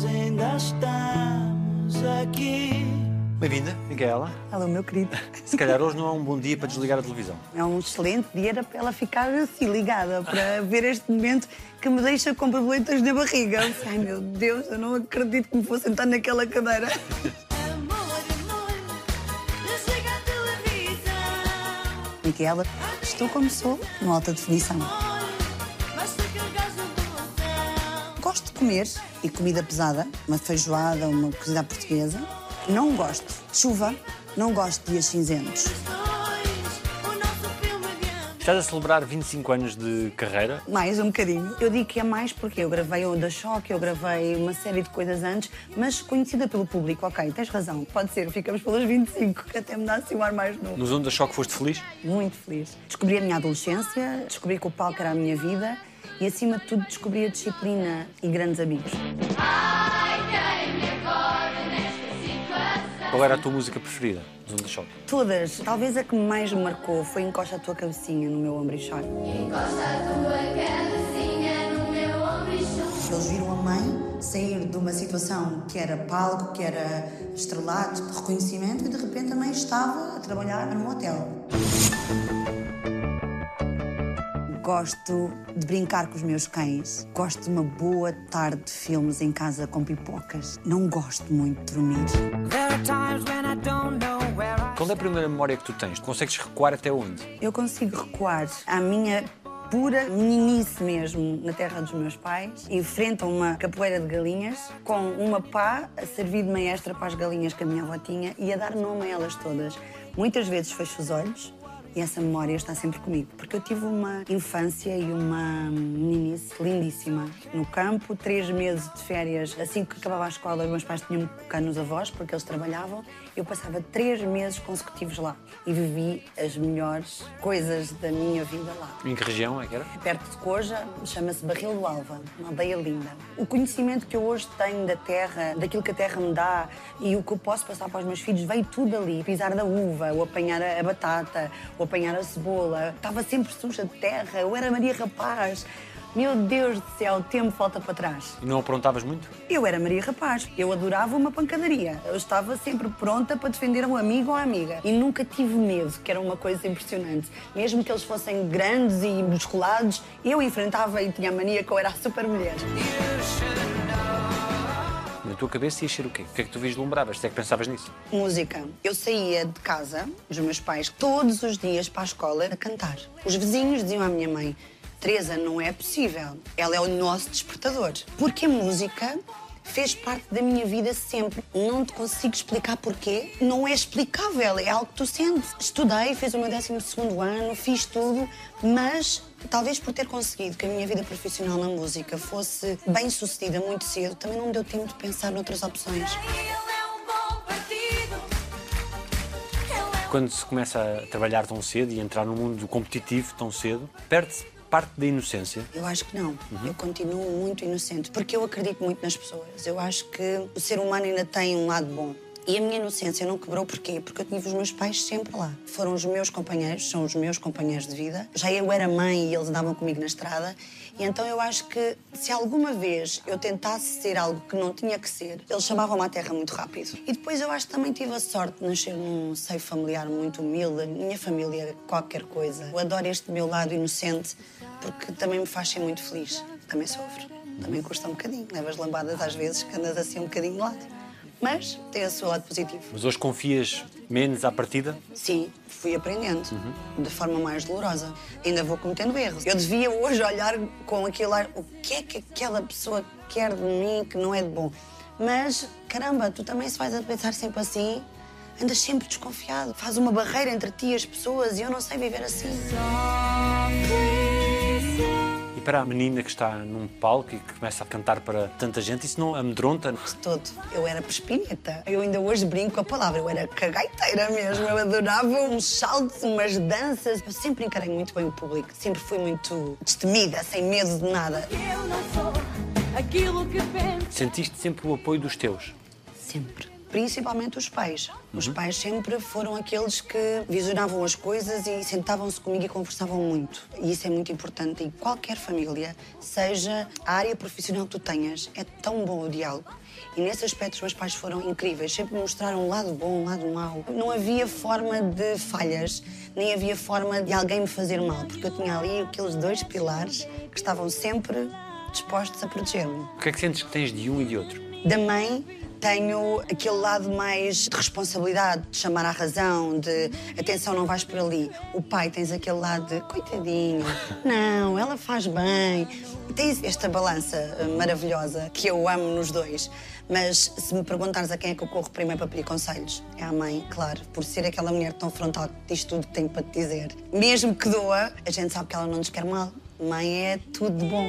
nós ainda estamos aqui. Bem-vinda, Micaela. Alô, meu querido. Se calhar hoje não é um bom dia para desligar a televisão. É um excelente dia para ela ficar assim ligada, para ver este momento que me deixa com borboletas na barriga. Ai meu Deus, eu não acredito que me vou sentar naquela cadeira. Amor, amor, desliga a televisão. Micaela, estou como sou, no alta definição. Comer e comida pesada, uma feijoada, uma cozida portuguesa. Não gosto de chuva, não gosto de dias cinzentos. Estás a celebrar 25 anos de carreira. Mais um bocadinho. Eu digo que é mais porque eu gravei o da Choque, eu gravei uma série de coisas antes, mas conhecida pelo público. Ok, tens razão, pode ser, ficamos pelos 25, que até me dá assim um ar mais novo. No Zona da Choque foste feliz? Muito feliz. Descobri a minha adolescência, descobri que o palco era a minha vida e, acima de tudo, descobri a disciplina e grandes amigos. Ai, quem me acorda nesta situação. Qual era a tua música preferida? no Zona da Choque. Todas, talvez a que mais me marcou foi Encosta a tua cabecinha no meu ombro e chora. Encosta a tua cabecinha no meu ombro e chora. Eles viram a mãe sair de uma situação que era palco, que era estrelado, de reconhecimento, e de repente a mãe estava a trabalhar num hotel. Gosto de brincar com os meus cães. Gosto de uma boa tarde de filmes em casa com pipocas. Não gosto muito de dormir. There are times when I don't know where I Qual é a primeira memória que tu tens? Consegues recuar até onde? Eu consigo recuar à minha pura meninice mesmo na terra dos meus pais, em frente a uma capoeira de galinhas, com uma pá a servir de maestra para as galinhas que a minha avó tinha e a dar nome a elas todas. Muitas vezes fecho os olhos e essa memória está sempre comigo, porque eu tive uma infância e uma meninice lindíssima. No campo, três meses de férias, assim que acabava a escola, os meus pais tinham cá nos avós, porque eles trabalhavam. Eu passava três meses consecutivos lá e vivi as melhores coisas da minha vida lá. Em que região é que era? Perto de Coja, chama-se Barril do Alva, uma aldeia linda. O conhecimento que eu hoje tenho da terra, daquilo que a terra me dá e o que eu posso passar para os meus filhos, veio tudo ali. Pisar da uva, ou apanhar a batata, ou apanhar a cebola. Estava sempre suja de terra, eu era Maria Rapaz. Meu Deus do céu, o tempo volta para trás. E não aprontavas muito? Eu era Maria Rapaz, eu adorava uma pancadaria. Eu estava sempre pronta para defender um amigo ou amiga. E nunca tive medo, que era uma coisa impressionante. Mesmo que eles fossem grandes e musculados, eu enfrentava e tinha a mania que eu era a super mulher. Na tua cabeça ia ser o quê? O que é que tu vislumbravas? Se é que pensavas nisso? Música. Eu saía de casa, os meus pais, todos os dias para a escola a cantar. Os vizinhos diziam à minha mãe: Teresa, não é possível. Ela é o nosso despertador. Porque a música fez parte da minha vida sempre. Não te consigo explicar porquê. Não é explicável, é algo que tu sentes. Estudei, fiz o meu 12 ano, fiz tudo, mas talvez por ter conseguido que a minha vida profissional na música fosse bem sucedida muito cedo, também não me deu tempo de pensar noutras opções. Quando se começa a trabalhar tão cedo e entrar no mundo competitivo tão cedo, perde-se parte da inocência. Eu acho que não. Eu continuo muito inocente, porque eu acredito muito nas pessoas. Eu acho que o ser humano ainda tem um lado bom. E a minha inocência não quebrou porquê? Porque eu tive os meus pais sempre lá. Foram os meus companheiros, são os meus companheiros de vida. Já eu era mãe e eles andavam comigo na estrada. E então eu acho que se alguma vez eu tentasse ser algo que não tinha que ser, eles chamavam-me à terra muito rápido. E depois eu acho que também tive a sorte de nascer num seio familiar muito humilde. Minha família qualquer coisa. Eu adoro este meu lado inocente porque também me faz ser muito feliz. Também sofro. Também custa um bocadinho. Levas lambadas às vezes que andas assim um bocadinho de lado. Mas tem o seu lado positivo. Mas hoje confias menos à partida? Sim, fui aprendendo de forma mais dolorosa. Ainda vou cometendo erros. Eu devia hoje olhar com aquele ar, o que é que aquela pessoa quer de mim que não é de bom. Mas, caramba, tu também se vais a pensar sempre assim, andas sempre desconfiado. Faz uma barreira entre ti e as pessoas e eu não sei viver assim. Para a menina que está num palco e que começa a cantar para tanta gente, isso não amedronta? De todo. Eu era pespineta. Eu ainda hoje brinco com a palavra. Eu era cagaiteira mesmo. Eu adorava uns saltos, umas danças. Eu sempre encarei muito bem o público. Sempre fui muito destemida, sem medo de nada. Eu não sou aquilo que penso. Sentiste sempre o apoio dos teus? Sempre. Principalmente os pais. Os pais sempre foram aqueles que visionavam as coisas e sentavam-se comigo e conversavam muito. E isso é muito importante. E qualquer família, seja a área profissional que tu tenhas, é tão bom o diálogo. E nesse aspecto os meus pais foram incríveis, sempre me mostraram um lado bom, um lado mau. Não havia forma de falhas, nem havia forma de alguém me fazer mal, porque eu tinha ali aqueles dois pilares que estavam sempre dispostos a proteger-me. O que é que sentes que tens de um e de outro? Da mãe, tenho aquele lado mais de responsabilidade, de chamar à razão, de atenção, não vais por ali. O pai tens aquele lado de coitadinho, não, ela faz bem. Tens esta balança eh, maravilhosa que eu amo nos dois. Mas se me perguntares a quem é que eu corro primeiro para pedir conselhos, é à mãe, claro, por ser aquela mulher tão frontal que diz tudo que tem para te dizer. Mesmo que doa, a gente sabe que ela não nos quer mal. Mãe é tudo de bom.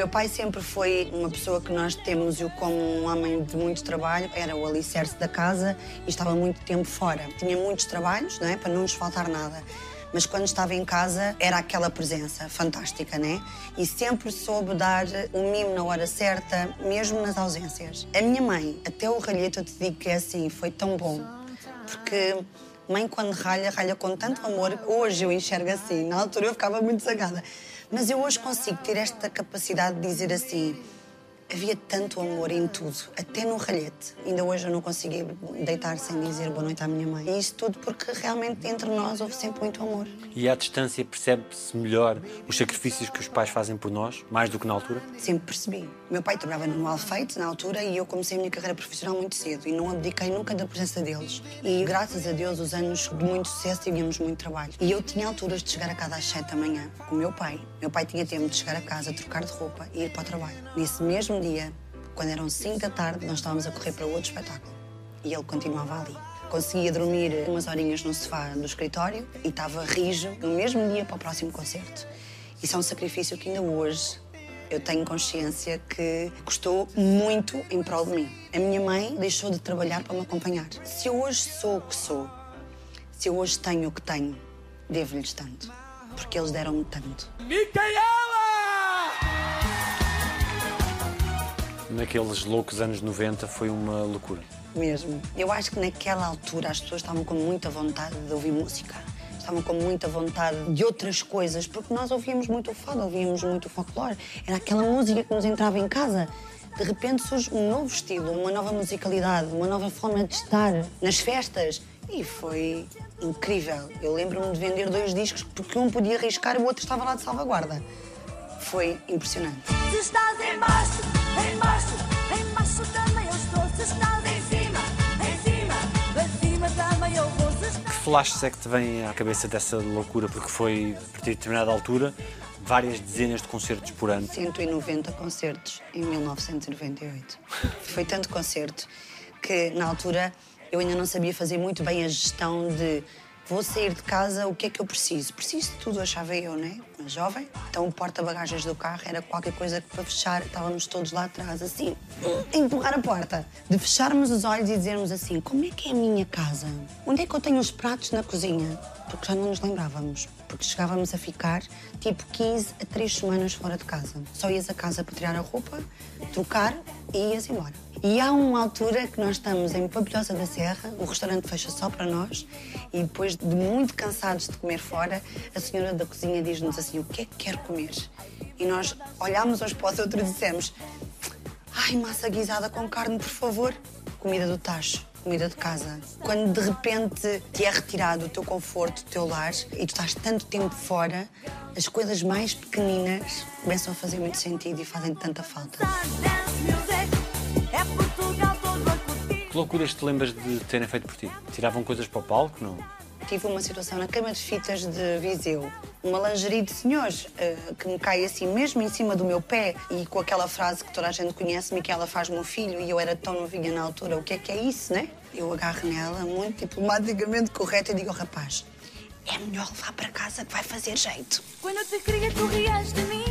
Meu pai sempre foi uma pessoa que nós temos-o como um homem de muito trabalho, era o alicerce da casa e estava muito tempo fora. Tinha muitos trabalhos, não é? Para não nos faltar nada. Mas quando estava em casa era aquela presença fantástica, né? E sempre soube dar o mimo na hora certa, mesmo nas ausências. A minha mãe, até o ralhete, eu te digo que é assim, foi tão bom. Porque mãe, quando ralha, ralha com tanto amor. Hoje eu enxergo assim, na altura eu ficava muito zangada. Mas eu hoje consigo ter esta capacidade de dizer assim: havia tanto amor em tudo, até no ralhete. Ainda hoje eu não consigo ir deitar sem dizer boa noite à minha mãe. E isso tudo porque realmente entre nós houve sempre muito amor. E à distância percebe-se melhor os sacrifícios que os pais fazem por nós, mais do que na altura? Sempre percebi. Meu pai trabalhava no Alfeite na altura e eu comecei a minha carreira profissional muito cedo e não abdiquei nunca da presença deles. E graças a Deus, os anos de muito sucesso tínhamos muito trabalho. E eu tinha alturas de chegar a casa às 7 da manhã com o meu pai. Meu pai tinha tempo de chegar a casa, trocar de roupa e ir para o trabalho. Nesse mesmo dia, quando eram 5 da tarde, nós estávamos a correr para outro espetáculo. E ele continuava ali. Conseguia dormir umas horinhas no sofá do escritório e estava rijo no mesmo dia para o próximo concerto. Isso é um sacrifício que ainda hoje eu tenho consciência que custou muito em prol de mim. A minha mãe deixou de trabalhar para me acompanhar. Se eu hoje sou o que sou, se eu hoje tenho o que tenho, devo-lhes tanto. Porque eles deram-me tanto. Naqueles loucos anos 90 foi uma loucura. Mesmo. Eu acho que naquela altura as pessoas estavam com muita vontade de ouvir música. Estavam com muita vontade de outras coisas, porque nós ouvíamos muito o fado, ouvíamos muito o folclore. Era aquela música que nos entrava em casa. De repente surge um novo estilo, uma nova musicalidade, uma nova forma de estar nas festas. E foi incrível. Eu lembro-me de vender dois discos porque um podia arriscar e o outro estava lá de salvaguarda. Foi impressionante. Se estás em baixo, em baixo, em baixo também eu estou. Se estás em flashes é que te vêm à cabeça dessa loucura? Porque foi, a partir de determinada altura, várias dezenas de concertos por ano. 190 concertos em 1998. Foi tanto concerto que, na altura, eu ainda não sabia fazer muito bem a gestão de vou sair de casa, o que é que eu preciso? Preciso de tudo, achava eu, né? Uma jovem. Então, o porta-bagagens do carro era qualquer coisa que para fechar, estávamos todos lá atrás, assim, empurrar a porta. De fecharmos os olhos e dizermos assim: como é que é a minha casa? Onde é que eu tenho os pratos na cozinha? Porque já não nos lembrávamos. Porque chegávamos a ficar tipo 15 a 3 semanas fora de casa. Só ias a casa para tirar a roupa, trocar e ias embora. E há uma altura que nós estamos em Pampilhosa da Serra, o restaurante fecha só para nós, e depois de muito cansados de comer fora, a senhora da cozinha diz-nos assim: o que é que quer comer? E nós olhámos uns para os outros e dissemos: ai, massa guisada com carne, por favor. Comida do tacho. Comida de casa. Quando de repente te é retirado o teu conforto, o teu lar, e tu estás tanto tempo fora, as coisas mais pequeninas começam a fazer muito sentido e fazem tanta falta. É Portugal todo a curtir. Que loucuras te lembras de terem feito por ti? Tiravam coisas para o palco? Não? Tive uma situação na cama de fitas de Viseu. Uma lingerie de senhores eh, que me cai assim mesmo em cima do meu pé e com aquela frase que toda a gente conhece, Miquela faz meu filho, e eu era tão novinha na altura, o que é que é isso, né? Eu agarro nela, muito diplomaticamente correta, e digo ao rapaz, é melhor levar para casa que vai fazer jeito. Quando eu te queria, tu rias de mim.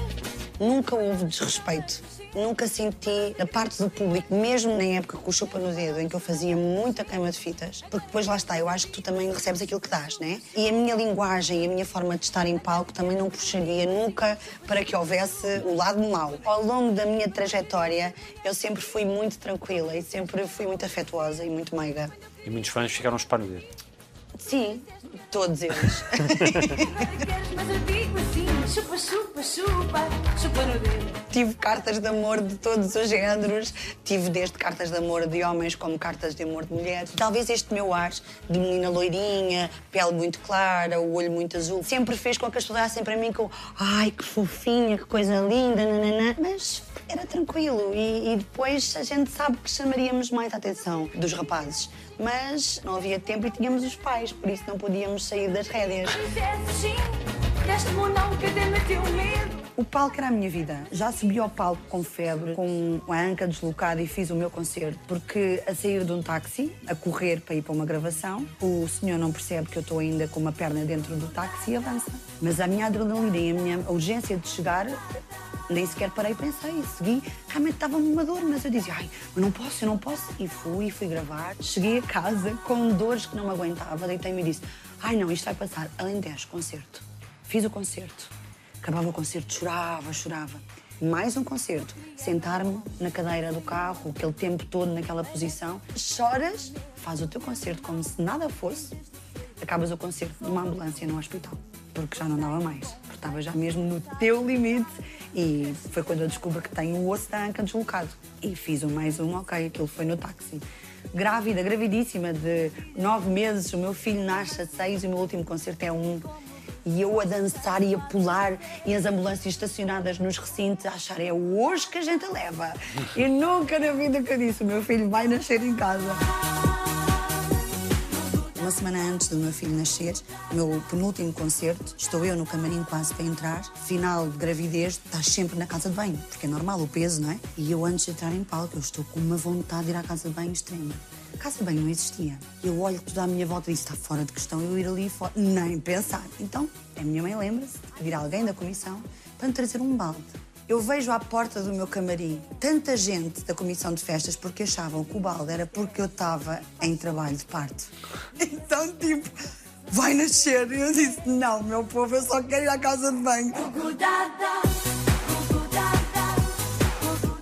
Nunca houve desrespeito Nunca senti da parte do público, mesmo na época com o chupa no dedo, em que eu fazia muita queima de fitas, porque depois lá está, eu acho que tu também recebes aquilo que dás, né? E a minha linguagem e a minha forma de estar em palco também não puxaria nunca para que houvesse o lado mau. Ao longo da minha trajetória, eu sempre fui muito tranquila e sempre fui muito afetuosa e muito meiga. E muitos fãs ficaram a dedo. Sim, todos eles. Tive cartas de amor de todos os géneros. Tive desde cartas de amor de homens como cartas de amor de mulheres. Talvez este meu ar de menina loirinha, pele muito clara, o olho muito azul, sempre fez com que as pessoas olhassem para mim com ai, que fofinha, que coisa linda, nananã. Mas era tranquilo e, e depois a gente sabe que chamaríamos mais a atenção dos rapazes. Mas não havia tempo e tínhamos os pais, por isso não podíamos sair das rédeas. Disseste sim, deste-me um não, que até meteu medo. O palco era a minha vida. Já subi ao palco com febre, com a anca deslocada e fiz o meu concerto. Porque a sair de um táxi, a correr para ir para uma gravação, o senhor não percebe que eu estou ainda com uma perna dentro do táxi e avança. Mas a minha adrenalina e a minha urgência de chegar, nem sequer parei e pensei. Segui, realmente estava-me uma dor, mas eu dizia, ai, eu não posso, eu não posso. E fui, fui gravar. Cheguei a casa com dores que não me aguentava, deitei-me e disse, ai não, isto vai passar. Alentejo, concerto. Fiz o concerto. Acabava o concerto, chorava, chorava. Mais um concerto. Sentar-me na cadeira do carro, aquele tempo todo naquela posição. Choras, faz o teu concerto como se nada fosse. Acabas o concerto numa ambulância no hospital. Porque já não dava mais. Porque estava já mesmo no teu limite. E foi quando eu descubro que tenho o osso da anca deslocado. E fiz um mais um, ok, aquilo foi no táxi. Grávida, gravidíssima, de nove meses. O meu filho nasce a seis e o meu último concerto é um. E eu a dançar e a pular e as ambulâncias estacionadas nos recintos a achar é hoje que a gente a leva. E nunca na vida que eu disse, o meu filho vai nascer em casa. Uma semana antes do meu filho nascer, o meu penúltimo concerto, estou eu no camarim quase para entrar. Final de gravidez, estás sempre na casa de banho, porque é normal o peso, não é? E eu antes de entrar em palco, eu estou com uma vontade de ir à casa de banho extrema. Casa de banho não existia. Eu olho tudo à minha volta e disse, está fora de questão eu ir ali fora. Nem pensar. Então, a minha mãe lembra-se de a alguém da comissão para me trazer um balde. Eu vejo à porta do meu camarim tanta gente da comissão de festas porque achavam que o balde era porque eu estava em trabalho de parto. Então, tipo, vai nascer. E eu disse: não, meu povo, eu só quero ir à casa de banho.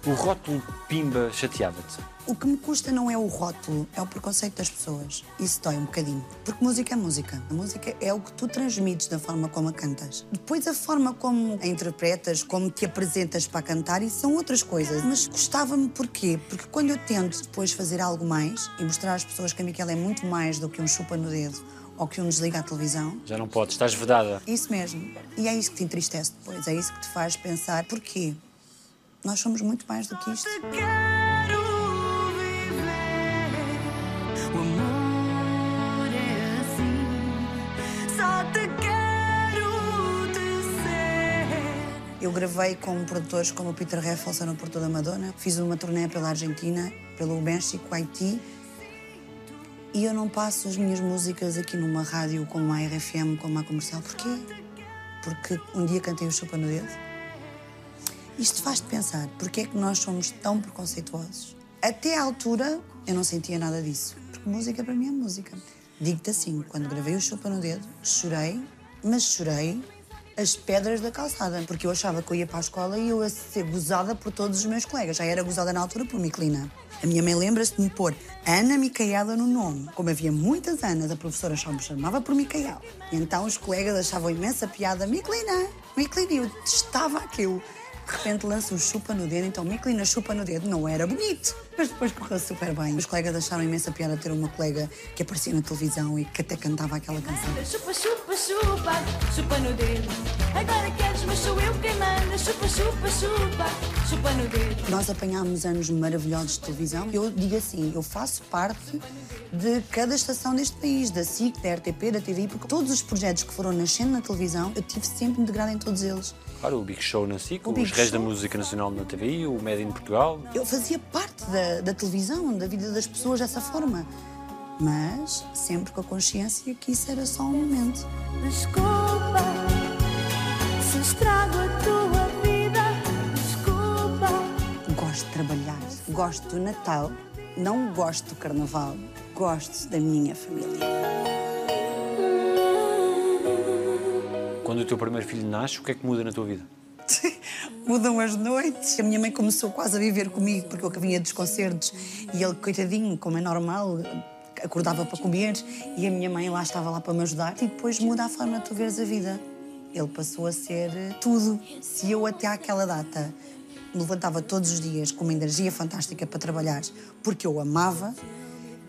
O rótulo Pimba chateava-te. O que me custa não é o rótulo, é o preconceito das pessoas. Isso dói um bocadinho. Porque música é música. A música é o que tu transmites da forma como a cantas. Depois, a forma como a interpretas, como te apresentas para cantar, isso são outras coisas. Mas gostava-me porquê? Porque quando eu tento depois fazer algo mais e mostrar às pessoas que a Miquela é muito mais do que um chupa no dedo ou que um desliga a televisão, Já não podes, estás vedada. isso mesmo. E é isso que te entristece depois. É isso que te faz pensar porquê? Nós somos muito mais do que isto. Amor é assim. Eu gravei com produtores como o Peter Raffles no Porto da Madonna, fiz uma turnê pela Argentina, pelo México, Haiti. E eu não passo as minhas músicas aqui numa rádio como a RFM, como a comercial. Porquê? Porque um dia cantei o Chupa no Dedo. Isto faz-te pensar, porque é que nós somos tão preconceituosos? Até à altura, eu não sentia nada disso. Porque música para mim é música. Digo-te assim, quando gravei o Chupa no Dedo, chorei, mas chorei as pedras da calçada, porque eu achava que eu ia para a escola e eu ia ser gozada por todos os meus colegas. Já era gozada na altura por Miquelina. A minha mãe lembra-se de me pôr Ana Micaela no nome. Como havia muitas Anas, a professora só me chamava por Micaela. Então os colegas achavam imensa piada. Miquelina, Miquelina, eu testava aquilo. De repente lança um chupa no dedo, então Miquelina chupa no dedo. Não era bonito, mas depois correu super bem. Os colegas acharam imensa piada ter uma colega que aparecia na televisão e que até cantava aquela canção. chupa, chupa, chupa, chupa no dedo. Agora queres, mas sou eu quem manda. Chupa, chupa, chupa, chupa no dedo. Nós apanhámos anos maravilhosos de televisão. Eu digo assim, eu faço parte de cada estação deste país, da SIC, da RTP, da TVI, porque todos os projetos que foram nascendo na televisão, eu tive sempre integrado em todos eles. Claro, o Big Show na SIC, O os Reis da. Música Nacional na TVI, o Made in Portugal. Eu fazia parte da, da televisão, da vida das pessoas dessa forma. Mas sempre com a consciência que isso era só um momento. Desculpa se estrago a tua vida. Desculpa. Gosto do Natal, não gosto do Carnaval, gosto da minha família. Quando o teu primeiro filho nasce, o que é que muda na tua vida? Mudam as noites. A minha mãe começou quase a viver comigo, porque eu vinha dos concertos e ele, coitadinho, como é normal, acordava para comer e a minha mãe lá estava lá para me ajudar. E depois muda a forma de tu veres a vida. Ele passou a ser tudo. Se eu até àquela data me levantava todos os dias com uma energia fantástica para trabalhar, porque eu amava,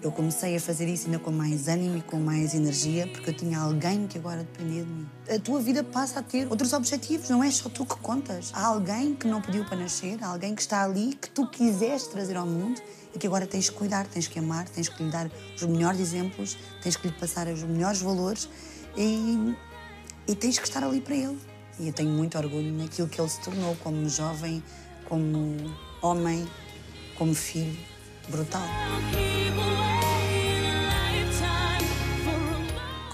eu comecei a fazer isso ainda com mais ânimo e com mais energia, porque eu tinha alguém que agora dependia de mim. A tua vida passa a ter outros objetivos, não é só tu que contas. Há alguém que não pediu para nascer, há alguém que está ali que tu quiseste trazer ao mundo e que agora tens que cuidar, tens que amar, tens que lhe dar os melhores exemplos, tens que lhe passar os melhores valores e, e tens que estar ali para ele. E eu tenho muito orgulho naquilo que ele se tornou como jovem, como homem, como filho. Brutal.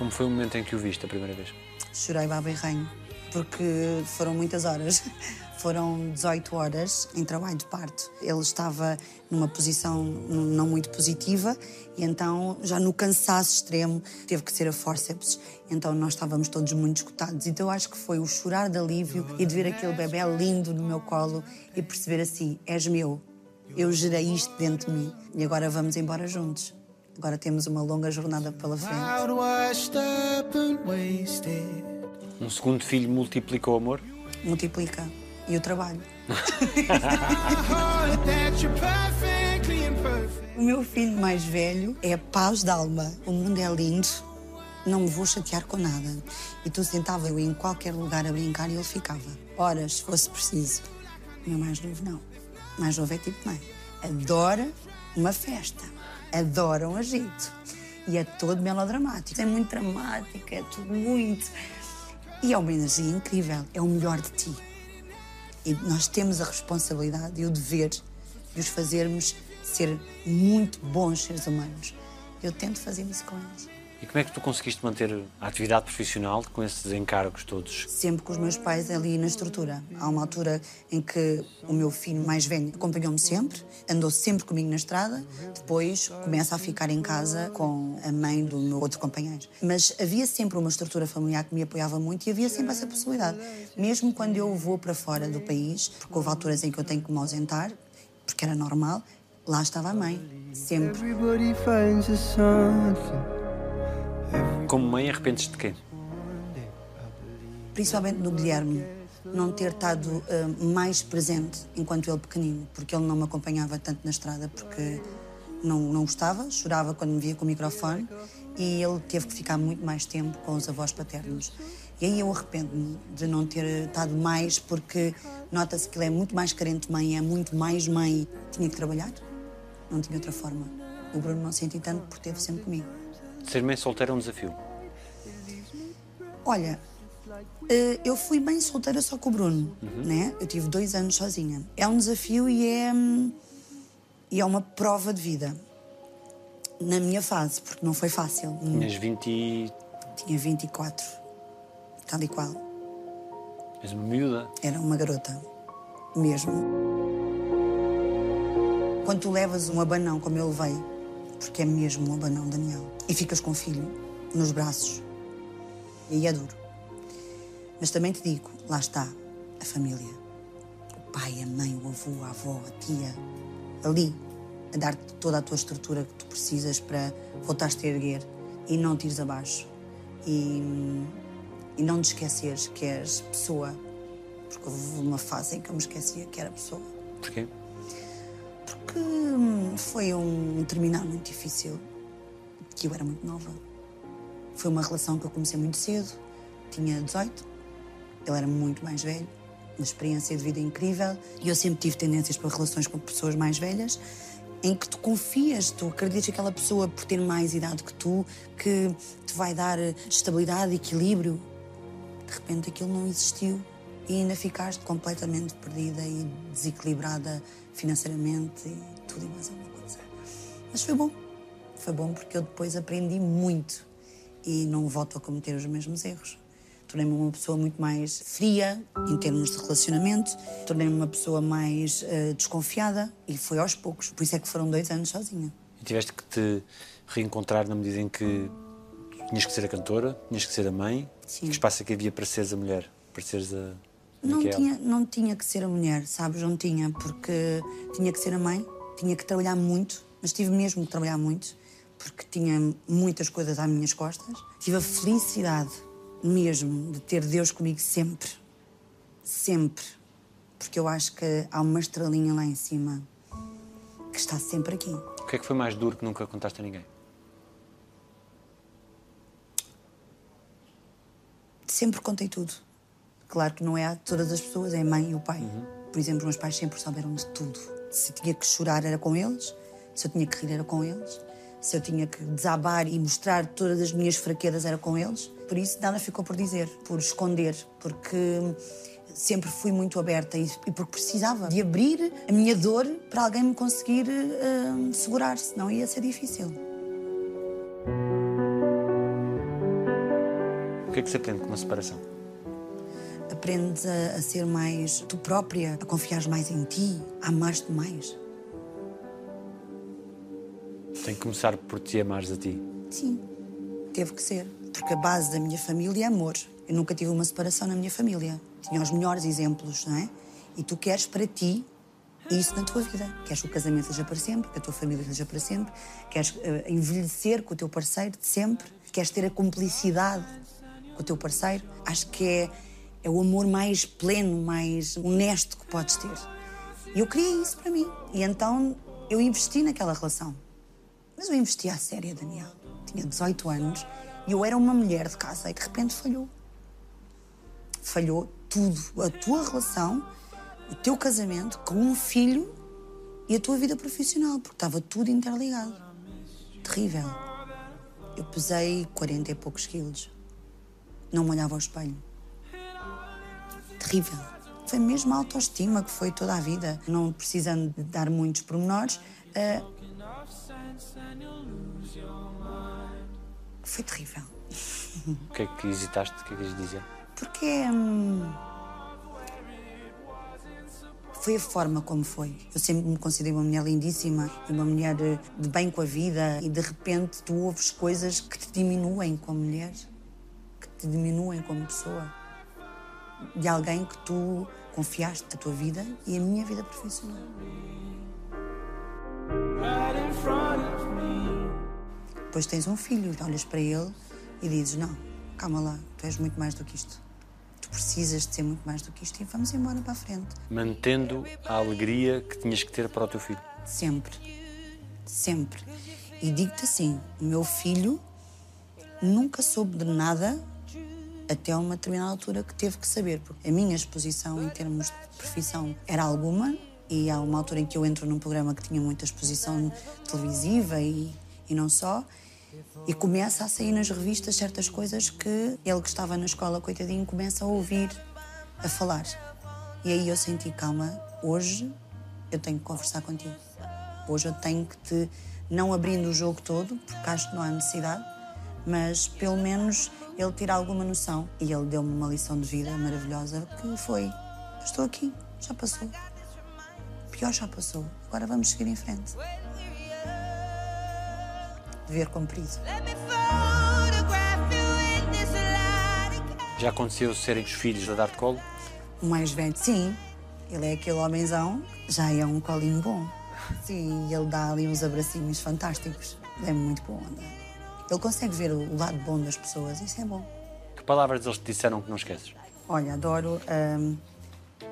Como foi o momento em que o viste a primeira vez? Chorei baba e ranho, porque foram muitas horas. Foram 18 horas em trabalho de parto. Ele estava numa posição não muito positiva e então, já no cansaço extremo, teve que ser a forceps. Então, nós estávamos todos muito escutados. Então, eu acho que foi o chorar de alívio e de ver aquele bebê lindo no meu colo e perceber assim: és meu. Eu gerei isto dentro de mim e agora vamos embora juntos. Agora temos uma longa jornada pela frente. Um segundo filho multiplicou o amor? Multiplica. E o trabalho. O meu filho mais velho é a paz de alma. O mundo é lindo, não me vou chatear com nada. E tu sentava eu em qualquer lugar a brincar e ele ficava. Horas, se fosse preciso. O meu mais novo não. O mais novo é tipo mãe. Adora uma festa. Adora um agito. E é todo melodramático. É muito dramático, é tudo muito. E é uma energia incrível. É o melhor de ti. E nós temos a responsabilidade e o dever de os fazermos ser muito bons seres humanos. Eu tento fazer isso com eles. E como é que tu conseguiste manter a atividade profissional com esses encargos todos? Sempre com os meus pais ali na estrutura. Há uma altura em que o meu filho mais velho acompanhou-me sempre, andou sempre comigo na estrada, depois começa a ficar em casa com a mãe do meu outro companheiro. Mas havia sempre uma estrutura familiar que me apoiava muito e havia sempre essa possibilidade. Mesmo quando eu vou para fora do país, porque houve alturas em que eu tenho que me ausentar, porque era normal, lá estava a mãe, sempre. Como mãe, arrependes de quê? principalmente no Guilherme, não ter estado eh, mais presente enquanto ele pequenino, porque ele não me acompanhava tanto na estrada, porque não, não gostava, chorava quando me via com o microfone e ele teve que ficar muito mais tempo com os avós paternos. E aí eu arrependo-me de não ter estado mais, porque nota-se que ele é muito mais carente mãe, é muito mais mãe. Tinha que trabalhar, não tinha outra forma. O Bruno não senti tanto porque esteve sempre comigo. Ser mãe solteira é um desafio. Olha, eh, eu fui bem solteira só com o Bruno, né? Eu tive dois anos sozinha. É um desafio e é, hum, e é uma prova de vida. Na minha fase, porque não foi fácil. Tinhas 20 e... Tinha 24, tal e qual. És uma miúda. Era uma garota, mesmo. Quando tu levas um abanão como eu levei, porque é mesmo um abanão, Daniel, e ficas com o filho nos braços, e aí é duro. Mas também te digo, lá está, a família. O pai, a mãe, o avô, a avó, a tia, ali, a dar-te toda a tua estrutura que tu precisas para voltares-te a erguer e não te ires abaixo. E, e não te esqueceres que és pessoa, porque houve uma fase em que eu me esquecia que era pessoa. Porquê? Porque hum, foi um terminar muito difícil, que eu era muito nova. Foi uma relação que eu comecei muito cedo, tinha 18, ele era muito mais velho, uma experiência de vida incrível, e eu sempre tive tendências para relações com pessoas mais velhas, em que tu confias, tu acreditas que aquela pessoa, por ter mais idade que tu, que te vai dar estabilidade, equilíbrio. De repente aquilo não existiu e ainda ficaste completamente perdida e desequilibrada financeiramente e tudo e mais alguma coisa. Mas foi bom. Foi bom porque eu depois aprendi muito e não volto a cometer os mesmos erros. Tornei-me uma pessoa muito mais fria em termos de relacionamento, tornei-me uma pessoa mais eh, desconfiada e foi aos poucos. Por isso é que foram dois anos sozinha. E tiveste que te reencontrar na medida em que tinhas que ser a cantora, tinhas que ser a mãe. Sim. Que espaço é que havia para seres a mulher, para seres a Não tinha, não tinha que ser a mulher, sabes? Não tinha, porque tinha que ser a mãe, tinha que trabalhar muito, mas tive mesmo que trabalhar muito, porque tinha muitas coisas às minhas costas. Tive a felicidade mesmo de ter Deus comigo sempre. Sempre. Porque eu acho que há uma estrelinha lá em cima que está sempre aqui. O que é que foi mais duro que nunca contaste a ninguém? Sempre contei tudo. Claro que não é a todas as pessoas, é a mãe e o pai. Por exemplo, os meus pais sempre souberam de tudo. Se eu tinha que chorar, era com eles. Se eu tinha que rir, era com eles. Se eu tinha que desabar e mostrar todas as minhas fraquezas, era com eles. Por isso, nada ficou por dizer, por esconder, porque sempre fui muito aberta e, porque precisava de abrir a minha dor para alguém me conseguir eh, segurar, senão ia ser difícil. O que é que se aprende com uma separação? Aprendes a, a ser mais tu própria, a confiar mais em ti, a amar-te mais. Tem que começar por te amares a ti. Sim, teve que ser. Porque a base da minha família é amor. Eu nunca tive uma separação na minha família. Tinha os melhores exemplos, não é? E tu queres para ti isso na tua vida. Queres que o casamento seja para sempre, que a tua família seja para sempre, queres eh, envelhecer com o teu parceiro de sempre, queres ter a cumplicidade com o teu parceiro. Acho que é, é o amor mais pleno, mais honesto que podes ter. E eu queria isso para mim. E então eu investi naquela relação. Mas eu investi à séria, Daniel. Tinha 18 anos e eu era uma mulher de casa e de repente falhou. Falhou tudo. A tua relação, o teu casamento com um filho e a tua vida profissional, porque estava tudo interligado. Terrível. Eu pesei 40 e poucos quilos. Não me olhava ao espelho. Terrível. Foi mesmo a autoestima que foi toda a vida. Não precisando de dar muitos pormenores, eh, foi terrível. O que é que hesitaste? O que é que queres dizer? Porque hum, foi a forma como foi. Eu sempre me considerei uma mulher lindíssima, uma mulher eh, de bem com a vida, e de repente tu ouves coisas que te diminuem como mulher, que te diminuem como pessoa, de alguém que tu confiaste a tua vida e a minha vida profissional. Depois tens um filho, olhas para ele e dizes: Não, calma lá, tu és muito mais do que isto. Tu precisas de ser muito mais do que isto e vamos embora para a frente. Mantendo a alegria que tinhas que ter para o teu filho. Sempre. Sempre. E digo-te assim: o meu filho nunca soube de nada até uma determinada altura que teve que saber. Porque a minha exposição em termos de profissão era alguma, e há uma altura em que eu entro num programa que tinha muita exposição televisiva e, e não só. E começa a sair nas revistas certas coisas que ele que estava na escola, coitadinho, começa a ouvir, a falar. E aí eu senti, calma, hoje eu tenho que conversar contigo. Hoje eu tenho que te, não abrindo o jogo todo, porque acho que não há necessidade, mas pelo menos ele tirar alguma noção. E ele deu-me uma lição de vida maravilhosa que foi: estou aqui, já passou. O pior já passou, agora vamos seguir em frente. Dever cumprido. Já aconteceu serem os filhos a dar-te colo? O mais velho, sim, ele é aquele homenzão, já é um colinho bom. Sim, ele dá ali uns abracinhos fantásticos. É muito bom. Ele consegue ver o lado bom das pessoas, isso é bom. Que palavras eles te disseram que não esqueces? Olha, adoro, hum,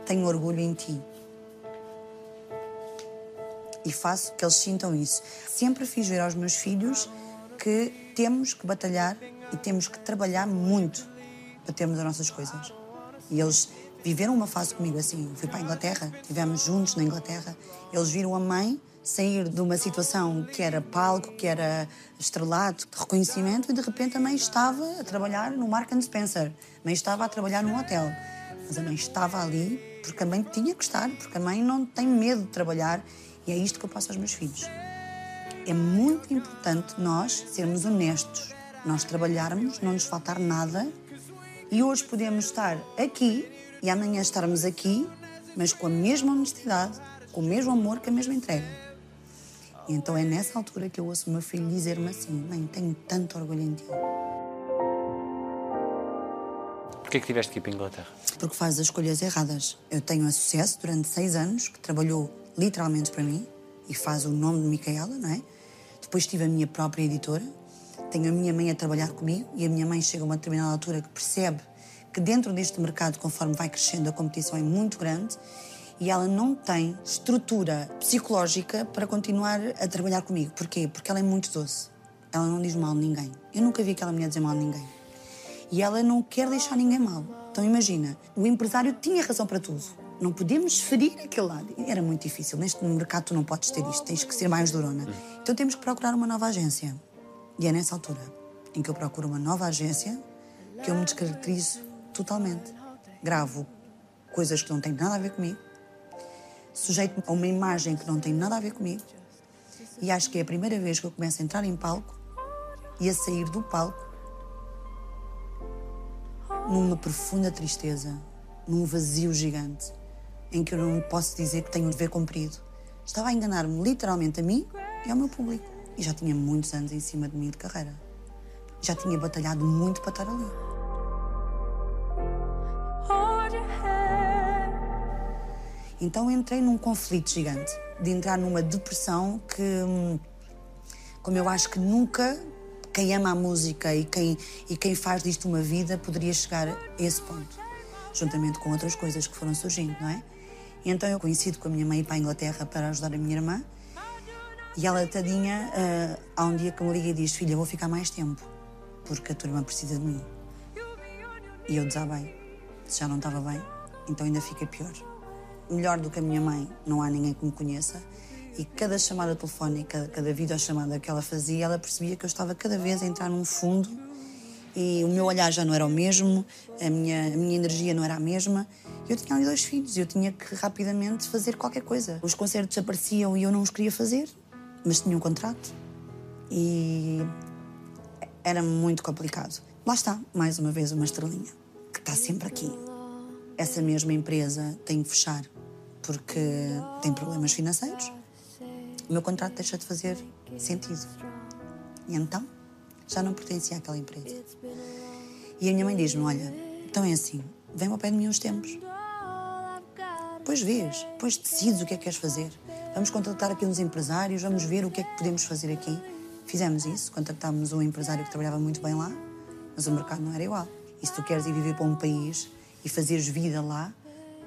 tenho orgulho em ti. E faço que eles sintam isso. Sempre fiz ver aos meus filhos que temos que batalhar e temos que trabalhar muito para termos as nossas coisas. E eles viveram uma fase comigo assim. Fui para a Inglaterra, estivemos juntos na Inglaterra. Eles viram a mãe sair de uma situação que era palco, que era estrelado, de reconhecimento, e de repente a mãe estava a trabalhar no Mark and Spencer. A mãe estava a trabalhar num hotel. Mas a mãe estava ali porque a mãe tinha que estar, porque a mãe não tem medo de trabalhar. E é isto que eu passo aos meus filhos. É muito importante nós sermos honestos, nós trabalharmos, não nos faltar nada, E hoje podemos estar aqui e amanhã estarmos aqui, mas com a mesma honestidade, com o mesmo amor, com a mesma entrega. E então é nessa altura que eu ouço o meu filho dizer-me assim: Mãe, tenho tanto orgulho em ti. Porquê que tiveste que ir para a Inglaterra? porque faz as escolhas erradas. Eu tenho a sucesso durante seis anos, que trabalhou literalmente para mim e faz o nome de Micaela, não é? Depois tive a minha própria editora, tenho a minha mãe a trabalhar comigo e a minha mãe chega a uma determinada altura que percebe que dentro deste mercado, conforme vai crescendo, a competição é muito grande e ela não tem estrutura psicológica para continuar a trabalhar comigo. Porquê? Porque ela é muito doce. Ela não diz mal de ninguém. Eu nunca vi aquela mulher dizer mal de ninguém. E ela não quer deixar ninguém mal. Então imagina, o empresário tinha razão para tudo. Não podemos ferir aquele lado. Era muito difícil. Neste mercado tu não podes ter isto, tens que ser mais durona. Então temos que procurar uma nova agência. E é nessa altura em que eu procuro uma nova agência que eu me descaracterizo totalmente. Gravo coisas que não têm nada a ver comigo, sujeito-me a uma imagem que não tem nada a ver comigo. E acho que é a primeira vez que eu começo a entrar em palco e a sair do palco numa profunda tristeza, num vazio gigante, em que eu não posso dizer que tenho um dever cumprido. Estava a enganar-me literalmente a mim e ao meu público. E já tinha muitos anos em cima de mim de carreira. Já tinha batalhado muito para estar ali. Então entrei num conflito gigante, de entrar numa depressão que, hum, como eu acho que nunca quem ama a música e quem, e quem faz disto uma vida poderia chegar a esse ponto, juntamente com outras coisas que foram surgindo, não é? E então eu coincido com a minha mãe para a Inglaterra para ajudar a minha irmã e ela, tadinha, ah, há um dia que me liga e diz: Filha, vou ficar mais tempo, porque a tua irmã precisa de mim. E eu desabei. Já não estava bem, então ainda fica pior. Melhor do que a minha mãe, não há ninguém que me conheça. E cada chamada telefónica, cada videochamada que ela fazia, ela percebia que eu estava cada vez a entrar num fundo e o meu olhar já não era o mesmo, a minha, a minha energia não era a mesma. Eu tinha ali dois filhos, eu tinha que rapidamente fazer qualquer coisa. Os concertos apareciam e eu não os queria fazer, mas tinha um contrato e era muito complicado. Lá está, mais uma vez, uma estrelinha que está sempre aqui. Essa mesma empresa tem que fechar porque tem problemas financeiros. O meu contrato deixa de fazer sentido. E então, já não pertencia àquela empresa. E a minha mãe diz-me: Olha, então é assim, vem ao pé de mim uns tempos. Depois vês, depois decides o que é que queres fazer. Vamos contactar aqui uns empresários, vamos ver o que é que podemos fazer aqui. Fizemos isso, contactámos um empresário que trabalhava muito bem lá, mas o mercado não era igual. E se tu queres ir viver para um país e fazeres vida lá,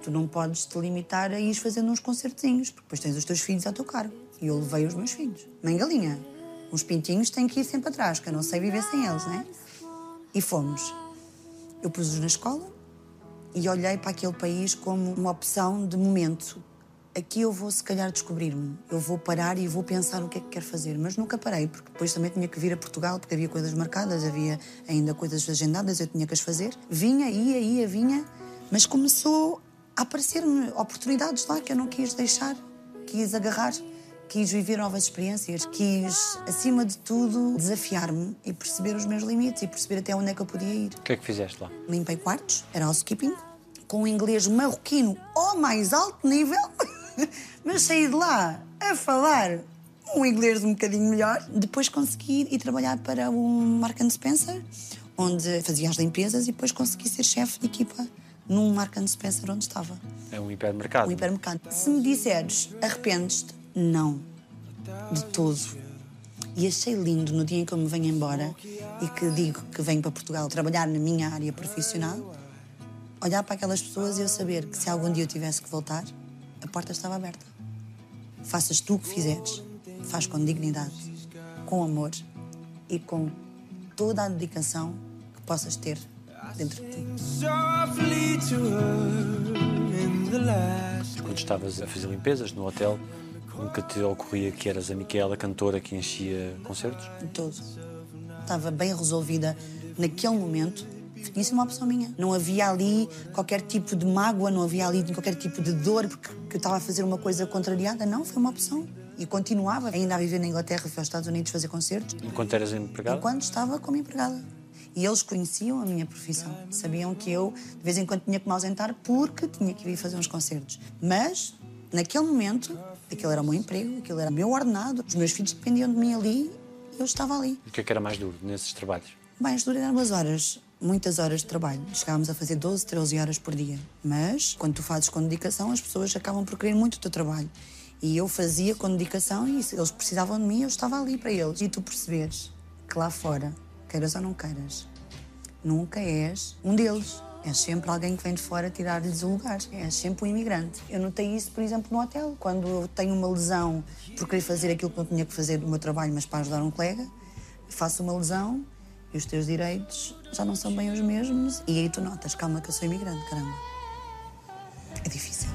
tu não podes te limitar a ir fazendo uns concertinhos, porque depois tens os teus filhos ao teu cargo. E eu levei os meus filhos. Mãe galinha, uns pintinhos têm que ir sempre atrás, que eu não sei viver sem eles, né? E fomos. Eu pus-os na escola e olhei para aquele país como uma opção de momento. Aqui eu vou, se calhar, descobrir-me. Eu vou parar e vou pensar o que é que quero fazer. Mas nunca parei, porque depois também tinha que vir a Portugal, porque havia coisas marcadas, havia ainda coisas agendadas, eu tinha que as fazer. Vinha, ia, ia, vinha, mas começou a aparecer-me oportunidades lá que eu não quis deixar, quis agarrar. Quis viver novas experiências, quis, acima de tudo, desafiar-me e perceber os meus limites e perceber até onde é que eu podia ir. O que é que fizeste lá? Limpei quartos, era housekeeping, com um inglês marroquino ao mais alto nível, mas saí de lá a falar um inglês um bocadinho melhor. Depois consegui ir trabalhar para um Mark Spencer, onde fazia as limpezas e depois consegui ser chefe de equipa num Mark Spencer onde estava, É um hipermercado. um hipermercado. Se me disseres, arrependes-te? Não, de todo. E achei lindo no dia em que eu me venho embora e que digo que venho para Portugal trabalhar na minha área profissional, olhar para aquelas pessoas e eu saber que se algum dia eu tivesse que voltar, a porta estava aberta. Faças tu o que fizeres, faz com dignidade, com amor e com toda a dedicação que possas ter dentro de ti. Quando estavas a fazer limpezas no hotel, nunca te ocorria que eras a Micaela cantora que enchia concertos? de todo. Estava bem resolvida naquele momento. Tinha sido uma opção minha. Não havia ali qualquer tipo de mágoa, não havia ali qualquer tipo de dor porque que eu estava a fazer uma coisa contrariada. Não, foi uma opção. E continuava ainda a viver na Inglaterra, fui aos Estados Unidos fazer concertos, Enquanto eras empregada? enquanto estava como empregada. E eles conheciam a minha profissão. Sabiam que eu, de vez em quando, tinha que me ausentar porque tinha que vir fazer uns concertos. Mas, naquele momento, aquele era o meu emprego, aquele era o meu ordenado, os meus filhos dependiam de mim ali e eu estava ali. O que é que era mais duro nesses trabalhos? Bem, as duras eram as horas, muitas horas de trabalho. Chegávamos a fazer 12, 13 horas por dia. Mas, quando tu fazes com dedicação, as pessoas acabam por querer muito o teu trabalho. E eu fazia com dedicação e eles precisavam de mim, eu estava ali para eles. E tu perceberes que lá fora, queiras ou não queiras, nunca és um deles. És sempre alguém que vem de fora tirar-lhes o lugar. És sempre um imigrante. Eu notei isso, por exemplo, no hotel. Quando eu tenho uma lesão por querer fazer aquilo que não tinha que fazer do meu trabalho, mas para ajudar um colega, faço uma lesão e os teus direitos já não são bem os mesmos. E aí tu notas, calma que eu sou imigrante, caramba. É difícil.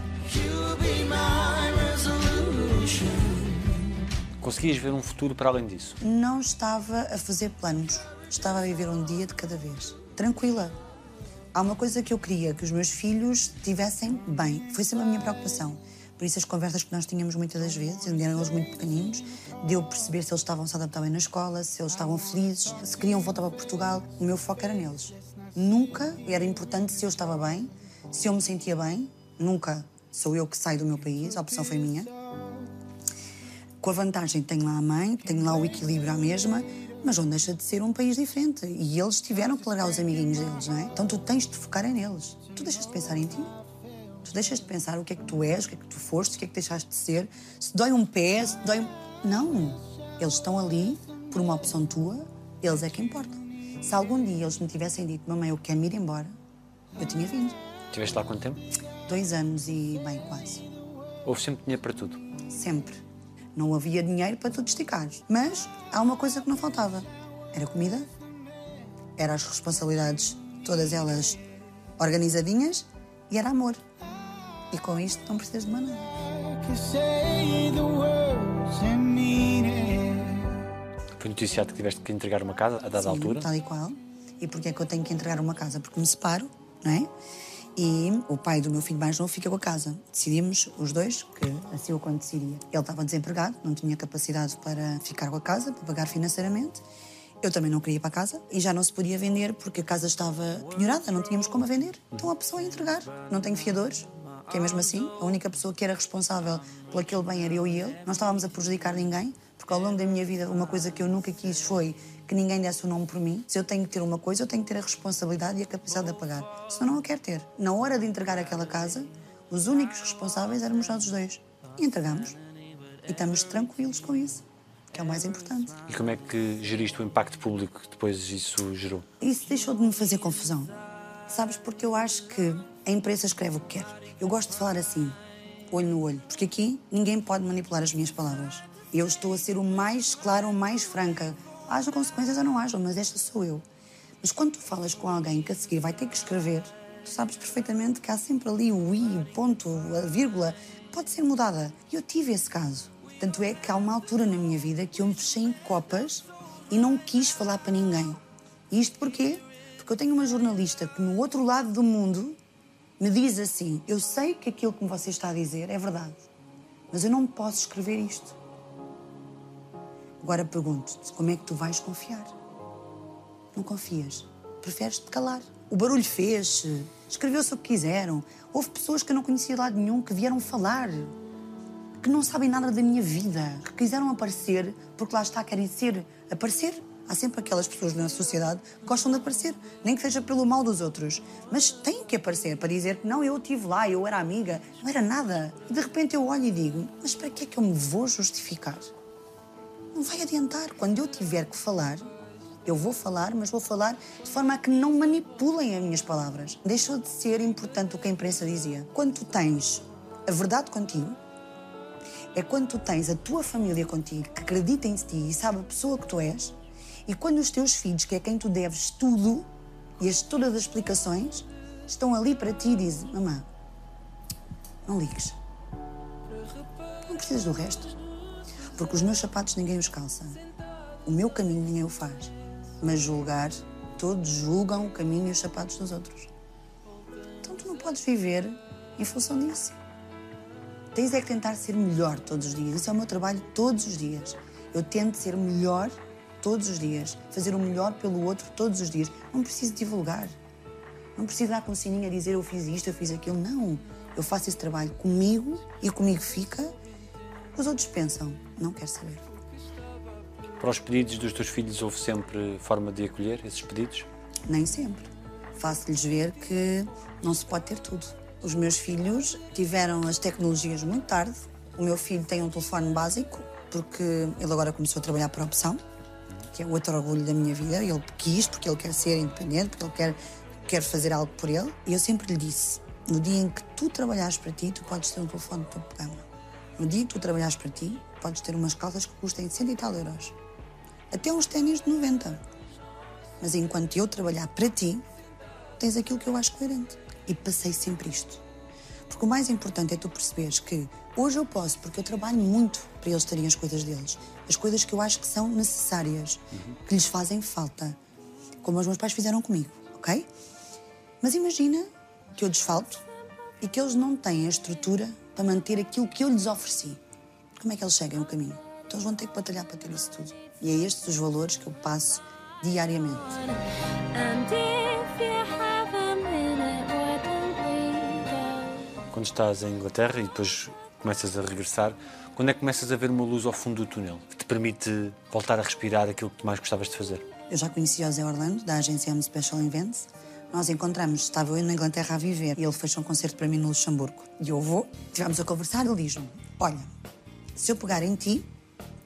Conseguias ver um futuro para além disso? Não estava a fazer planos. Estava a viver um dia de cada vez. Tranquila. Há uma coisa que eu queria, que os meus filhos estivessem bem. Foi sempre a minha preocupação. Por isso as conversas que nós tínhamos muitas das vezes, onde eram eles muito pequeninos, de eu perceber se eles estavam se adaptar bem na escola, se eles estavam felizes, se queriam voltar para Portugal. O meu foco era neles. Nunca era importante se eu estava bem, se eu me sentia bem. Nunca sou eu que saio do meu país, a opção foi minha. Com a vantagem tenho lá a mãe, tenho lá o equilíbrio à mesma, mas não deixa de ser um país diferente. E eles tiveram que largar os amiguinhos deles, não é? Então tu tens de focar em neles. Tu deixas de pensar em ti. Tu deixas de pensar o que é que tu és, o que é que tu foste, o que é que deixaste de ser. Se dói um pé, se dói um... Não. Eles estão ali por uma opção tua, eles é que importam. Se algum dia eles me tivessem dito, mamãe, eu quero me ir embora, eu tinha vindo. Estiveste lá quanto tempo? Dois anos e bem quase. Houve sempre dinheiro para tudo. Sempre. Não havia dinheiro para tu te esticares. Mas há uma coisa que não faltava. Era comida, era as responsabilidades, todas elas organizadinhas, e era amor. E com isto não precisas de nada. Foi noticiado que tiveste que entregar uma casa a dada Sim, altura. Tal e qual. E porquê é que eu tenho que entregar uma casa? Porque me separo, não é? E o pai do meu filho mais novo fica com a casa. Decidimos os dois que assim o aconteceria. Ele estava desempregado, não tinha capacidade para ficar com a casa, para pagar financeiramente. Eu também não queria ir para casa e já não se podia vender porque a casa estava penhorada, não tínhamos como a vender. Então a pessoa ia entregar. Não tenho fiadores, que é mesmo assim. A única pessoa que era responsável por aquele bem era eu e ele. Não estávamos a prejudicar ninguém, porque ao longo da minha vida uma coisa que eu nunca quis foi que ninguém desse o nome por mim. Se eu tenho que ter uma coisa, eu tenho que ter a responsabilidade e a capacidade de pagar. Senão não a quero ter. Na hora de entregar aquela casa, os únicos responsáveis éramos nós os dois. E entregamos. E estamos tranquilos com isso, que é o mais importante. E como é que geriste o impacto público que depois isso gerou? Isso deixou de me fazer confusão. Sabes, porque eu acho que a imprensa escreve o que quer. Eu gosto de falar assim, olho no olho, porque aqui ninguém pode manipular as minhas palavras. Eu estou a ser o mais clara, o mais franca. Haja consequências ou não hajam, mas esta sou eu. Mas quando tu falas com alguém que a seguir vai ter que escrever, tu sabes perfeitamente que há sempre ali o i, o ponto, a vírgula, pode ser mudada. E eu tive esse caso. Tanto é que há uma altura na minha vida que eu me fechei em copas e não quis falar para ninguém. E isto porquê? Porque eu tenho uma jornalista que no outro lado do mundo me diz assim: Eu sei que aquilo que você está a dizer é verdade, mas eu não posso escrever isto. Agora pergunto-te: como é que tu vais confiar? Não confias. Preferes te calar. O barulho fez-se, escreveu-se o que quiseram. Houve pessoas que eu não conhecia de lado nenhum que vieram falar, que não sabem nada da minha vida, que quiseram aparecer porque lá está, querem ser, aparecer. Há sempre aquelas pessoas na sociedade que gostam de aparecer, nem que seja pelo mal dos outros. Mas têm que aparecer para dizer que não, eu estive lá, eu era amiga, não era nada. E de repente eu olho e digo: mas para que é que eu me vou justificar? Não vai adiantar. Quando eu tiver que falar, eu vou falar, mas vou falar de forma a que não manipulem as minhas palavras. Deixou de ser importante o que a imprensa dizia. Quando tu tens a verdade contigo, é quando tu tens a tua família contigo, que acredita em ti e sabe a pessoa que tu és, e quando os teus filhos, que é quem tu deves tudo, e as, todas as explicações, estão ali para ti e dizem: Mamã, não ligues. Não precisas do resto. Porque os meus sapatos ninguém os calça. O meu caminho ninguém o faz. Mas julgar, todos julgam o caminho e os sapatos dos outros. Então tu não podes viver em função disso. Tens é que tentar ser melhor todos os dias. Esse é o meu trabalho todos os dias. Eu tento ser melhor todos os dias, fazer o melhor pelo outro todos os dias. Não preciso divulgar. Não preciso dar com o sininho a dizer eu fiz isto, eu fiz aquilo. Não. Eu faço esse trabalho comigo e comigo fica. Os outros pensam, não quero saber. Para os pedidos dos teus filhos houve sempre forma de acolher esses pedidos? Nem sempre. Faço-lhes ver que não se pode ter tudo. Os meus filhos tiveram as tecnologias muito tarde. O meu filho tem um telefone básico, porque ele agora começou a trabalhar por opção, que é outro orgulho da minha vida. Ele quis, porque ele quer ser independente, porque ele quer, quer fazer algo por ele. E eu sempre lhe disse: no dia em que tu trabalhares para ti, tu podes ter um telefone de de gama. No dia que tu trabalhares para ti, podes ter umas calças que custem 100 e tal euros. Até uns ténis de 90. Mas enquanto eu trabalhar para ti, tens aquilo que eu acho coerente. E passei sempre isto. Porque o mais importante é tu perceberes que hoje eu posso, porque eu trabalho muito para eles terem as coisas deles. As coisas que eu acho que são necessárias, que lhes fazem falta. Como os meus pais fizeram comigo, ok? Mas imagina que eu lhes falto e que eles não têm a estrutura para manter aquilo que eu lhes ofereci. Como é que eles chegam ao caminho? Então eles vão ter que batalhar para ter isso tudo. E é estes os valores que eu passo diariamente. Quando estás em Inglaterra e depois começas a regressar, quando é que começas a ver uma luz ao fundo do túnel que te permite voltar a respirar aquilo que mais gostavas de fazer? Eu já conhecia o Zé Orlando, da agência M Special Events. Nós encontramos, estava eu na Inglaterra a viver e ele fechou um concerto para mim no Luxemburgo. E eu vou, estivemos a conversar, ele diz-me: Olha, se eu pegar em ti,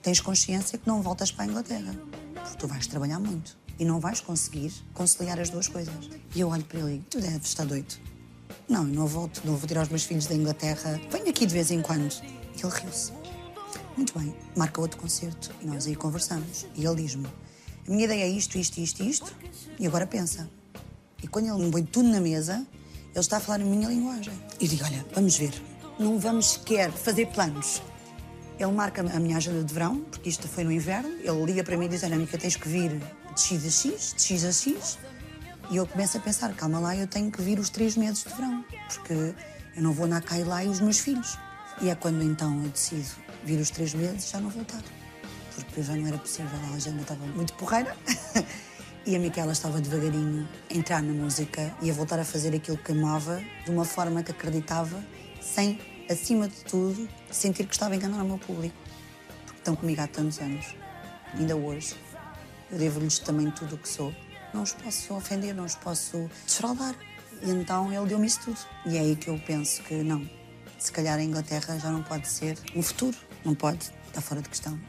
tens consciência que não voltas para a Inglaterra, porque tu vais trabalhar muito e não vais conseguir conciliar as duas coisas. E eu olho para ele e digo: Tu deves estar doido. Não, eu não volto, não vou tirar os meus filhos da Inglaterra. Venho aqui de vez em quando. E ele riu-se. Muito bem, marca outro concerto e nós aí conversamos. E ele diz-me: A minha ideia é isto, isto, isto, isto, e agora pensa. E quando ele me põe tudo na mesa, ele está a falar a minha linguagem. E digo: Olha, vamos ver, não vamos sequer fazer planos. Ele marca a minha agenda de verão, porque isto foi no inverno. Ele liga para mim e diz: Olha, Mica, tens que vir de X a X, de X a X. E eu começo a pensar: calma lá, eu tenho que vir os três meses de verão, porque eu não vou na lá e os meus filhos. E é quando então eu decido vir os três meses e já não voltar. Porque já não era possível, a agenda estava muito porreira. E a Micaela estava devagarinho a entrar na música e a voltar a fazer aquilo que amava de uma forma que acreditava, sem, acima de tudo, sentir que estava a enganar o meu público. Porque estão comigo há tantos anos, ainda hoje. Eu devo-lhes também tudo o que sou. Não os posso ofender, não os posso desfraudar. E então ele deu-me isso tudo. E é aí que eu penso que não. Se calhar a Inglaterra já não pode ser um futuro. Não pode, está fora de questão.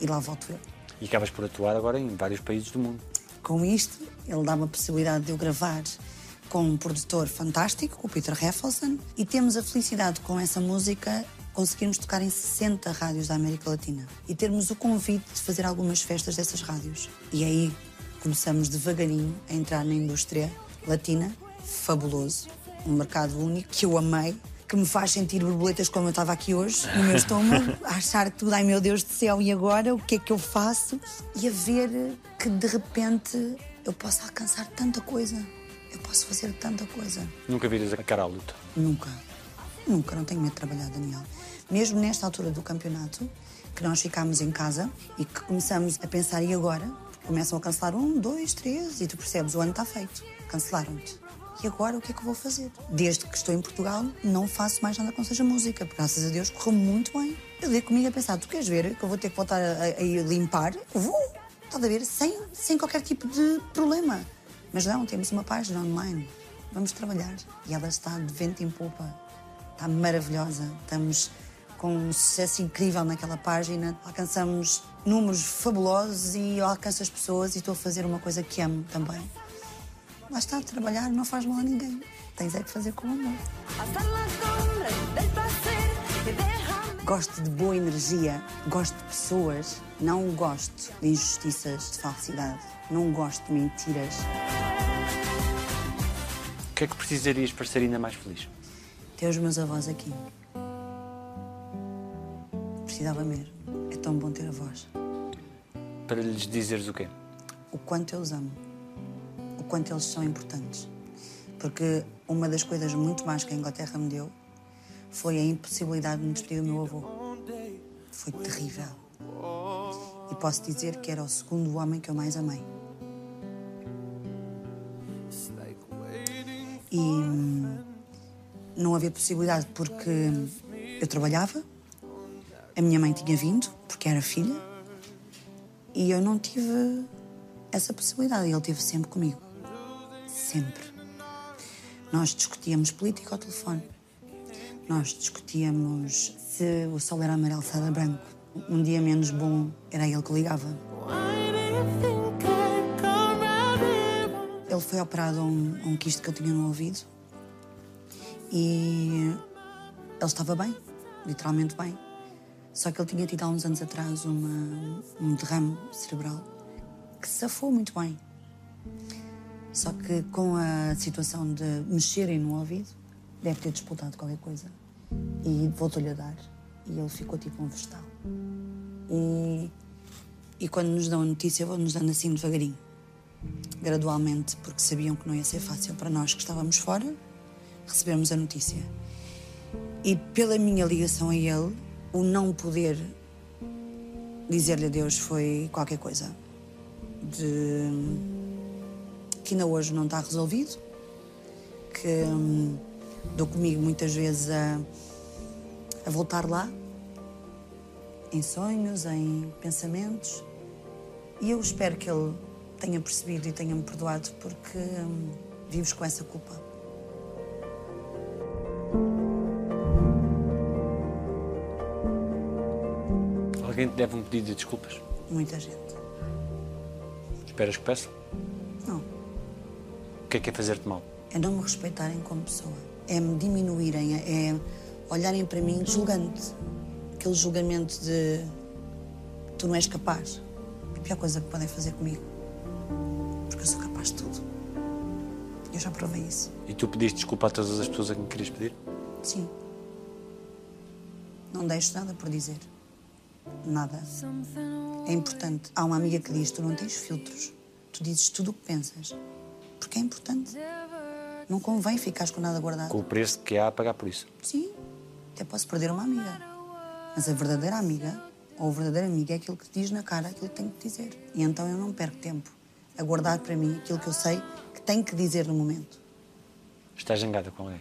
E lá volto eu. E acabas por atuar agora em vários países do mundo. Com isto, ele dá-me a possibilidade de eu gravar com um produtor fantástico, o Peter Heffelson, e temos a felicidade com essa música conseguirmos tocar em 60 rádios da América Latina e termos o convite de fazer algumas festas dessas rádios. E aí começamos devagarinho a entrar na indústria latina, fabuloso, um mercado único que eu amei, que me faz sentir borboletas como eu estava aqui hoje, no meu estômago, a achar tudo, ai meu Deus do céu, e agora? O que é que eu faço? E a ver que de repente eu posso alcançar tanta coisa, eu posso fazer tanta coisa. Nunca viras a cara à luta. Nunca. Nunca, não tenho medo de trabalhar, Daniel. Mesmo nesta altura do campeonato, que nós ficámos em casa e que começamos a pensar, e agora? Começam a cancelar um, dois, três, e tu percebes, o ano está feito. Cancelaram-te. E agora o que é que eu vou fazer? Desde que estou em Portugal, não faço mais nada com seja música, porque graças a Deus correu muito bem. Eu dei comigo a pensar, tu queres ver que eu vou ter que voltar a, a- a limpar? Vou, estás a ver, sem, sem qualquer tipo de problema. Mas não, temos uma página online, vamos trabalhar. E ela está de vento em popa, está maravilhosa. Estamos com um sucesso incrível naquela página, alcançamos números fabulosos e alcanço as pessoas e estou a fazer uma coisa que amo também. Lá está, trabalhar não faz mal a ninguém. Tens é que fazer com amor. Gosto de boa energia, gosto de pessoas, não gosto de injustiças, de falsidade, não gosto de mentiras. O que é que precisarias para ser ainda mais feliz? Ter os meus avós aqui. Precisava mesmo. É tão bom ter avós. Para lhes dizeres o quê? O quanto eu os amo. Quanto eles são importantes. Porque uma das coisas muito mais que a Inglaterra me deu foi a impossibilidade de me despedir do meu avô. Foi terrível. E posso dizer que era o segundo homem que eu mais amei. E hum, não havia possibilidade porque eu trabalhava, a minha mãe tinha vindo, porque era filha, e eu não tive essa possibilidade. Ele esteve sempre comigo. Sempre. Nós discutíamos política ao telefone. Nós discutíamos se o sol era amarelo, se era branco. Um dia menos bom era ele que ligava. Ele foi operado a um, a um quisto que eu tinha no ouvido e ele estava bem, literalmente bem. Só que ele tinha tido há uns anos atrás uma, um derrame cerebral que safou muito bem. Só que com a situação de mexerem no ouvido, deve ter disputado qualquer coisa. E voltou-lhe a dar. E ele ficou tipo um vegetal. E, e quando nos dão a notícia, vão-nos dando assim devagarinho gradualmente, porque sabiam que não ia ser fácil para nós que estávamos fora, recebemos a notícia. E pela minha ligação a ele, o não poder dizer-lhe adeus foi qualquer coisa. De... que ainda hoje não está resolvido, que hum, dou comigo muitas vezes a, a voltar lá, em sonhos, em pensamentos, e eu espero que ele tenha percebido e tenha-me perdoado porque hum, vives com essa culpa. Alguém te deve um pedido de desculpas? Muita gente. Esperas que peça? Não. O que é que é fazer-te mal? É não me respeitarem como pessoa. É me diminuírem, é olharem para mim julgando-te. Aquele julgamento de tu não és capaz. É a pior coisa que podem fazer comigo. Porque eu sou capaz de tudo. Eu já provei isso. E tu pediste desculpa a todas as pessoas a quem querias pedir? Sim. Não deixo nada por dizer. Nada. É importante. Há uma amiga que diz: tu não tens filtros. Tu dizes tudo o que pensas. Porque é importante. Não convém ficares com nada guardado. Com o preço que há a pagar por isso. Sim, até posso perder uma amiga. Mas a verdadeira amiga, ou o verdadeiro amigo, é aquele que te diz na cara aquilo que tem que dizer. E então eu não perco tempo a guardar para mim aquilo que eu sei que tenho que dizer no momento. Estás zangada com alguém?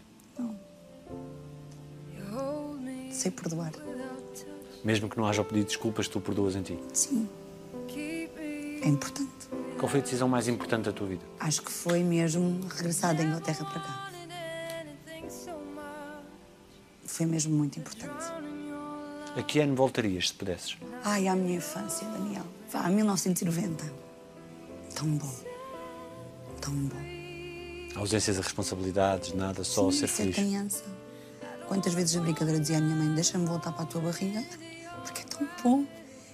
Sei perdoar. Mesmo que não haja pedido de desculpas, tu perdoas em ti. Sim. É importante. Qual foi a decisão mais importante da tua vida? Acho que foi mesmo regressar da Inglaterra para cá. Foi mesmo muito importante. A que ano voltarias, se pudesses? Ai, à minha infância, Daniel. Vá, a 1990. Tão bom. Tão bom. Ausências de responsabilidades, nada, só Sim, ser feliz. criança. Quantas vezes a brincadeira dizia à minha mãe: deixa-me voltar para a tua barriga, porque é tão bom.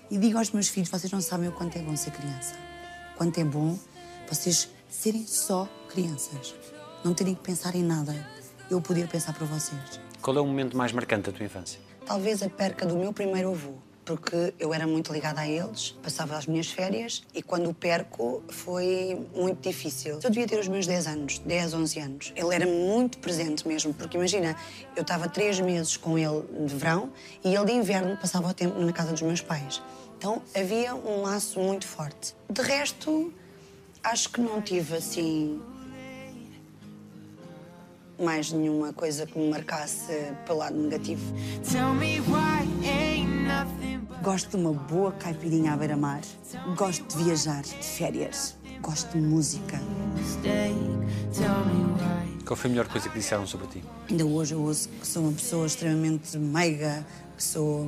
E digo aos meus filhos: vocês não sabem o quanto é bom ser criança. Quanto é bom vocês serem só crianças. Não terem que pensar em nada. Eu poder pensar para vocês. Qual é o momento mais marcante da tua infância? Talvez a perca do meu primeiro avô, porque eu era muito ligada a eles, passava as minhas férias e quando o perco foi muito difícil. Eu devia ter os meus 10 anos, 10, 11 anos. Ele era muito presente mesmo, porque imagina, eu estava três meses com ele de verão e ele de inverno passava o tempo na casa dos meus pais. Então havia um laço muito forte. De resto, acho que não tive assim mais nenhuma coisa que me marcasse pelo lado negativo. Gosto de uma boa caipirinha à beira-mar. Gosto de viajar de férias. Gosto de música. Qual foi a melhor coisa que disseram sobre ti? Ainda hoje eu ouço que sou uma pessoa extremamente meiga, que sou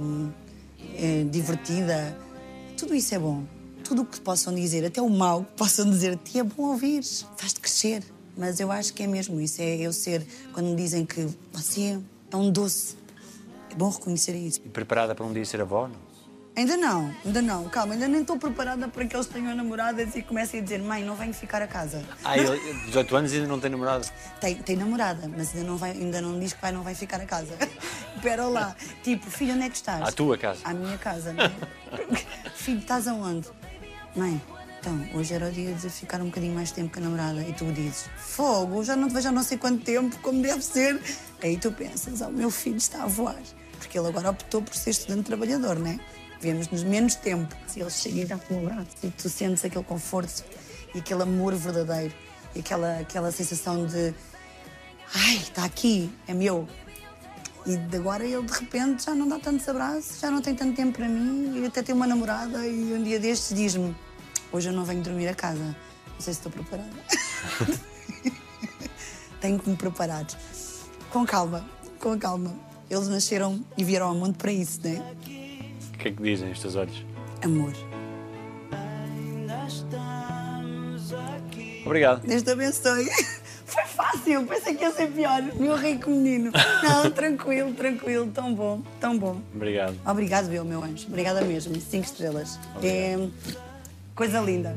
eh, divertida. Tudo isso é bom. Tudo o que possam dizer, até o mal que possam dizer de ti, é bom ouvir. Faz-te crescer. Mas eu acho que é mesmo isso. É eu ser, quando me dizem que você é um doce. É bom reconhecer isso. E preparada para um dia ser avó? Não? Ainda não, ainda não. Calma, ainda nem estou preparada para que eles tenham namoradas e comecem a dizer: mãe, não venho ficar a casa. Ah, ele, 18 anos e ainda não tem namorado. Tem, tem namorada, mas ainda não, vai, ainda não diz que vai, não vai ficar a casa. Espera lá. Tipo, filho, onde é que estás? À tua casa. À minha casa, não é? filho, estás aonde? Mãe, então, hoje era o dia de ficar um bocadinho mais tempo com a namorada. E tu dizes: Fogo, já não te vejo há não sei quanto tempo, como deve ser. Aí tu pensas: Oh, meu filho está a voar. Porque ele agora optou por ser estudante trabalhador, não é? vemos-nos menos tempo. Se eles chegam e dão-te um abraço e tu sentes aquele conforto e aquele amor verdadeiro e aquela, aquela sensação de ai, está aqui, é meu. E de agora ele de repente já não dá tantos abraços, já não tem tanto tempo para mim e até tem uma namorada e um dia destes diz-me hoje eu não venho dormir a casa. Não sei se estou preparada. Tenho que me preparar. Com calma, com calma. Eles nasceram e vieram ao mundo para isso, não é? O que é que dizem os teus olhos? Amor. Obrigado. Deus te abençoe. Foi fácil, pensei que ia ser pior. Meu rico menino. Não, tranquilo, tranquilo. Tão bom, tão bom. Obrigado. Obrigado, meu, meu anjo. Obrigada mesmo. Cinco estrelas. É coisa linda.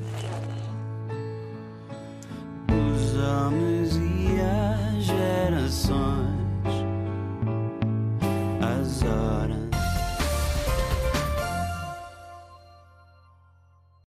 Os homens e as gerações, as horas